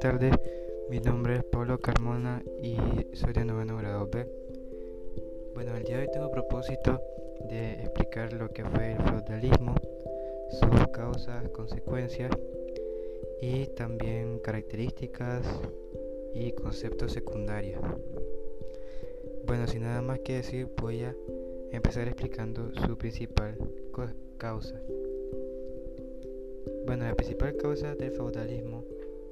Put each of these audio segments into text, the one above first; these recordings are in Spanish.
Buenas tardes, mi nombre es Pablo Carmona y soy de noveno grado B. Bueno, el día de hoy tengo propósito de explicar lo que fue el feudalismo, sus causas, consecuencias y también características y conceptos secundarios. Bueno, sin nada más que decir, voy a empezar explicando su principal causa. Bueno, la principal causa del feudalismo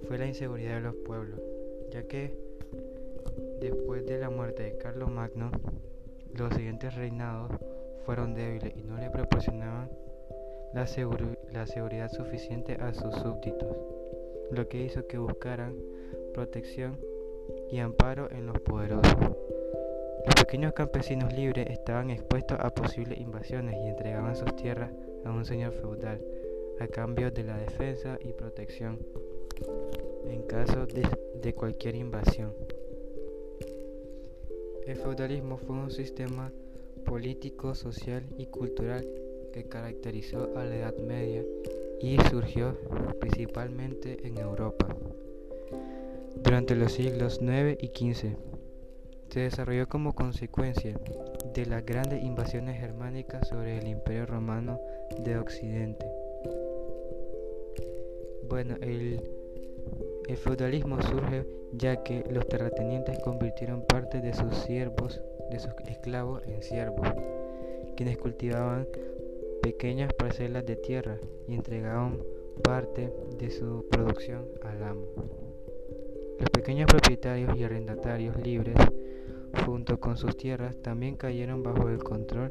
fue la inseguridad de los pueblos, ya que después de la muerte de Carlos Magno, los siguientes reinados fueron débiles y no le proporcionaban la, la seguridad suficiente a sus súbditos, lo que hizo que buscaran protección y amparo en los poderosos. Los pequeños campesinos libres estaban expuestos a posibles invasiones y entregaban sus tierras a un señor feudal a cambio de la defensa y protección en caso de, cualquier invasión. El feudalismo fue un sistema político, social y cultural que caracterizó a la Edad Media y surgió principalmente en Europa. Durante los siglos IX y XV se desarrolló como consecuencia de las grandes invasiones germánicas sobre el Imperio Romano de Occidente. Bueno, el, feudalismo surge ya que los terratenientes convirtieron parte de sus siervos, de sus esclavos, en siervos, quienes cultivaban pequeñas parcelas de tierra y entregaban parte de su producción al amo. Los pequeños propietarios y arrendatarios libres, junto con sus tierras, también cayeron bajo el control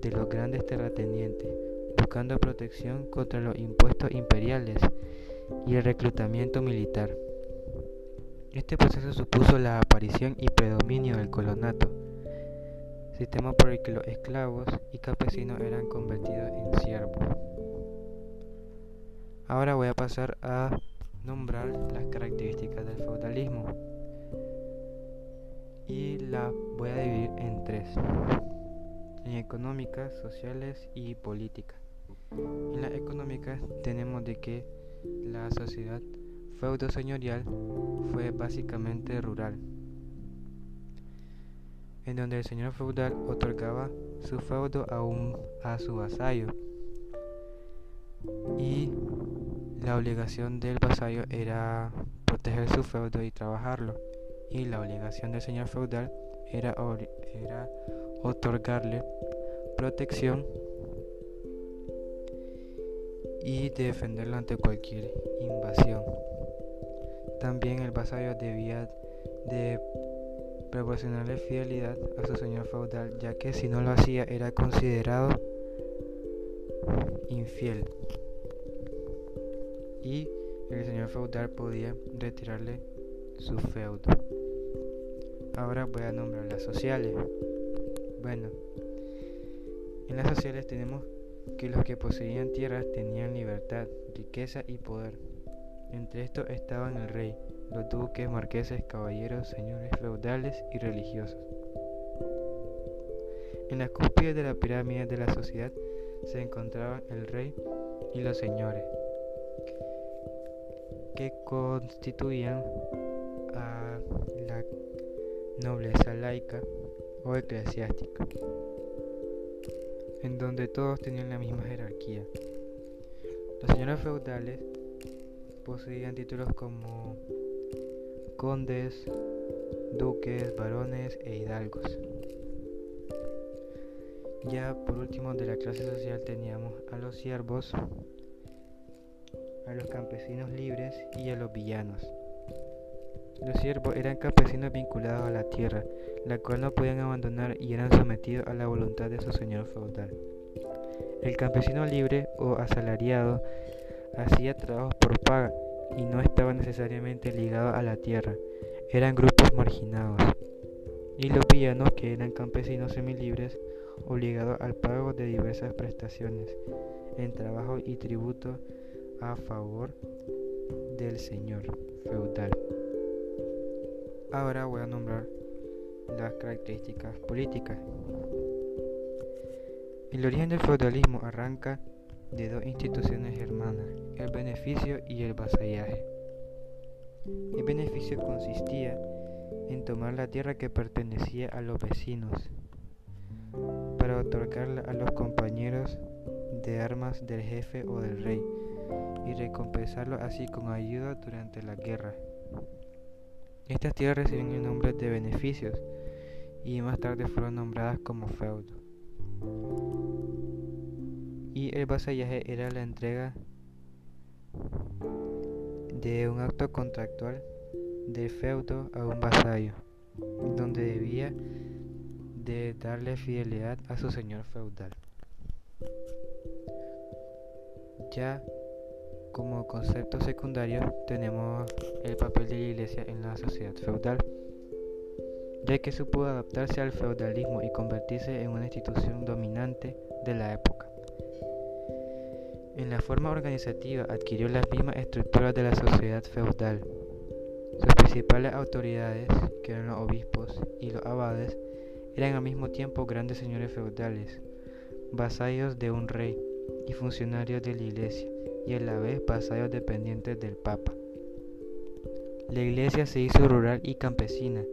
de los grandes terratenientes, buscando protección contra los impuestos imperiales y el reclutamiento militar. Este proceso supuso la aparición y predominio del colonato, sistema por el que los esclavos y campesinos eran convertidos en siervos. Ahora voy a pasar a nombrar las características del feudalismo y la voy a dividir en tres, en económicas, sociales y políticas. En las económicas tenemos de que la sociedad feudo-señorial fue básicamente rural, en donde el señor feudal otorgaba su feudo a, un, a su vasallo y la obligación del vasallo era proteger su feudo y trabajarlo y la obligación del señor feudal era, era otorgarle protección y defenderlo ante cualquier invasión. También el vasallo debía de proporcionarle fidelidad a su señor feudal, ya que si no lo hacía era considerado infiel. Y el señor feudal podía retirarle su feudo. Ahora voy a nombrar las sociales. Bueno, en las sociales tenemos que los que poseían tierras tenían libertad, riqueza y poder. Entre estos estaban el rey, los duques, marqueses, caballeros, señores feudales y religiosos. En la cúspide de la pirámide de la sociedad se encontraban el rey y los señores, que constituían a la nobleza laica o eclesiástica en donde todos tenían la misma jerarquía. Los señores feudales poseían títulos como condes, duques, varones e hidalgos. Ya por último de la clase social teníamos a los siervos, a los campesinos libres y a los villanos. Los siervos eran campesinos vinculados a la tierra, la cual no podían abandonar y eran sometidos a la voluntad de su señor feudal. El campesino libre o asalariado hacía trabajos por paga y no estaba necesariamente ligado a la tierra, eran grupos marginados. Y los villanos, que eran campesinos semilibres, obligados al pago de diversas prestaciones en trabajo y tributo a favor del señor feudal. Ahora voy a nombrar las características políticas. El origen del feudalismo arranca de dos instituciones hermanas, el beneficio y el vasallaje. El beneficio consistía en tomar la tierra que pertenecía a los vecinos para otorgarla a los compañeros de armas del jefe o del rey y recompensarlo así con ayuda durante la guerra. Estas tierras recibían el nombre de beneficios y más tarde fueron nombradas como feudo. Y el vasallaje era la entrega de un acto contractual de feudo a un vasallo, donde debía de darle fidelidad a su señor feudal. Ya como concepto secundario tenemos el papel de la iglesia en la sociedad feudal, ya que supo adaptarse al feudalismo y convertirse en una institución dominante de la época. En la forma organizativa adquirió las mismas estructuras de la sociedad feudal. Sus principales autoridades, que eran los obispos y los abades, eran al mismo tiempo grandes señores feudales, vasallos de un rey y funcionarios de la iglesia y a la vez vasallos dependientes del Papa. La iglesia se hizo rural y campesina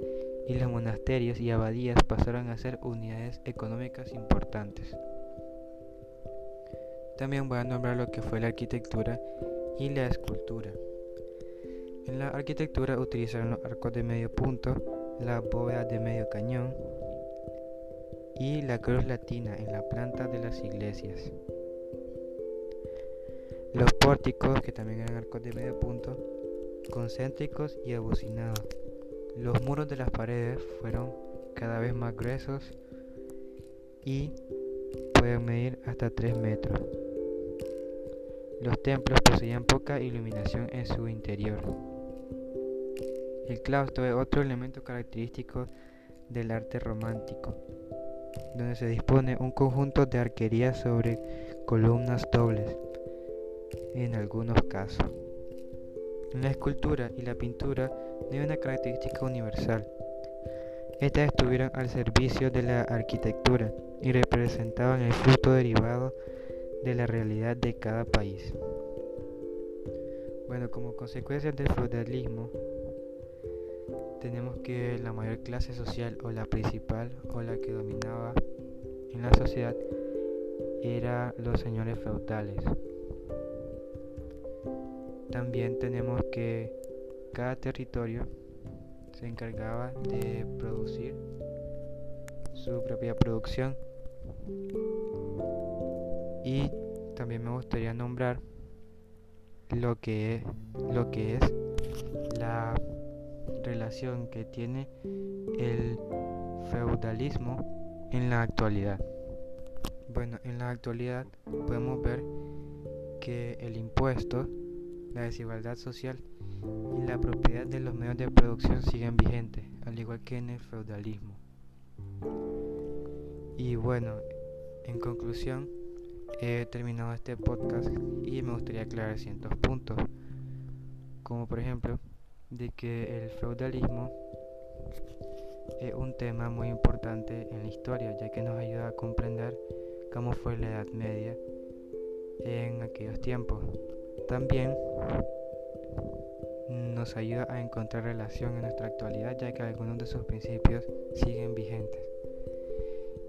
y los monasterios y abadías pasaron a ser unidades económicas importantes. También voy a nombrar lo que fue la arquitectura y la escultura. En la arquitectura utilizaron los arcos de medio punto, la bóveda de medio cañón y la cruz latina en la planta de las iglesias. Los pórticos, que también eran arcos de medio punto, concéntricos y abocinados. Los muros de las paredes fueron cada vez más gruesos y pueden medir hasta 3 metros. Los templos poseían poca iluminación en su interior. El claustro es otro elemento característico del arte romántico, donde se dispone un conjunto de arquerías sobre columnas dobles en algunos casos. La escultura y la pintura hay una característica universal. Estas estuvieron al servicio de la arquitectura y representaban el fruto derivado de la realidad de cada país. Bueno, como consecuencia del feudalismo, tenemos que la mayor clase social o la principal o la que dominaba en la sociedad era los señores feudales. También tenemos que cada territorio se encargaba de producir su propia producción. Y también me gustaría nombrar lo que es, lo que es la relación que tiene el feudalismo en la actualidad. Bueno, en la actualidad podemos ver que el impuesto la desigualdad social y la propiedad de los medios de producción siguen vigentes, al igual que en el feudalismo. Y bueno, en conclusión, he terminado este podcast y me gustaría aclarar ciertos puntos, como por ejemplo, de que el feudalismo es un tema muy importante en la historia, ya que nos ayuda a comprender cómo fue la Edad Media en aquellos tiempos. También nos ayuda a encontrar relación en nuestra actualidad ya que algunos de sus principios siguen vigentes.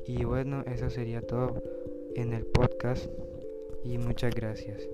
Y bueno, eso sería todo en el podcast y muchas gracias.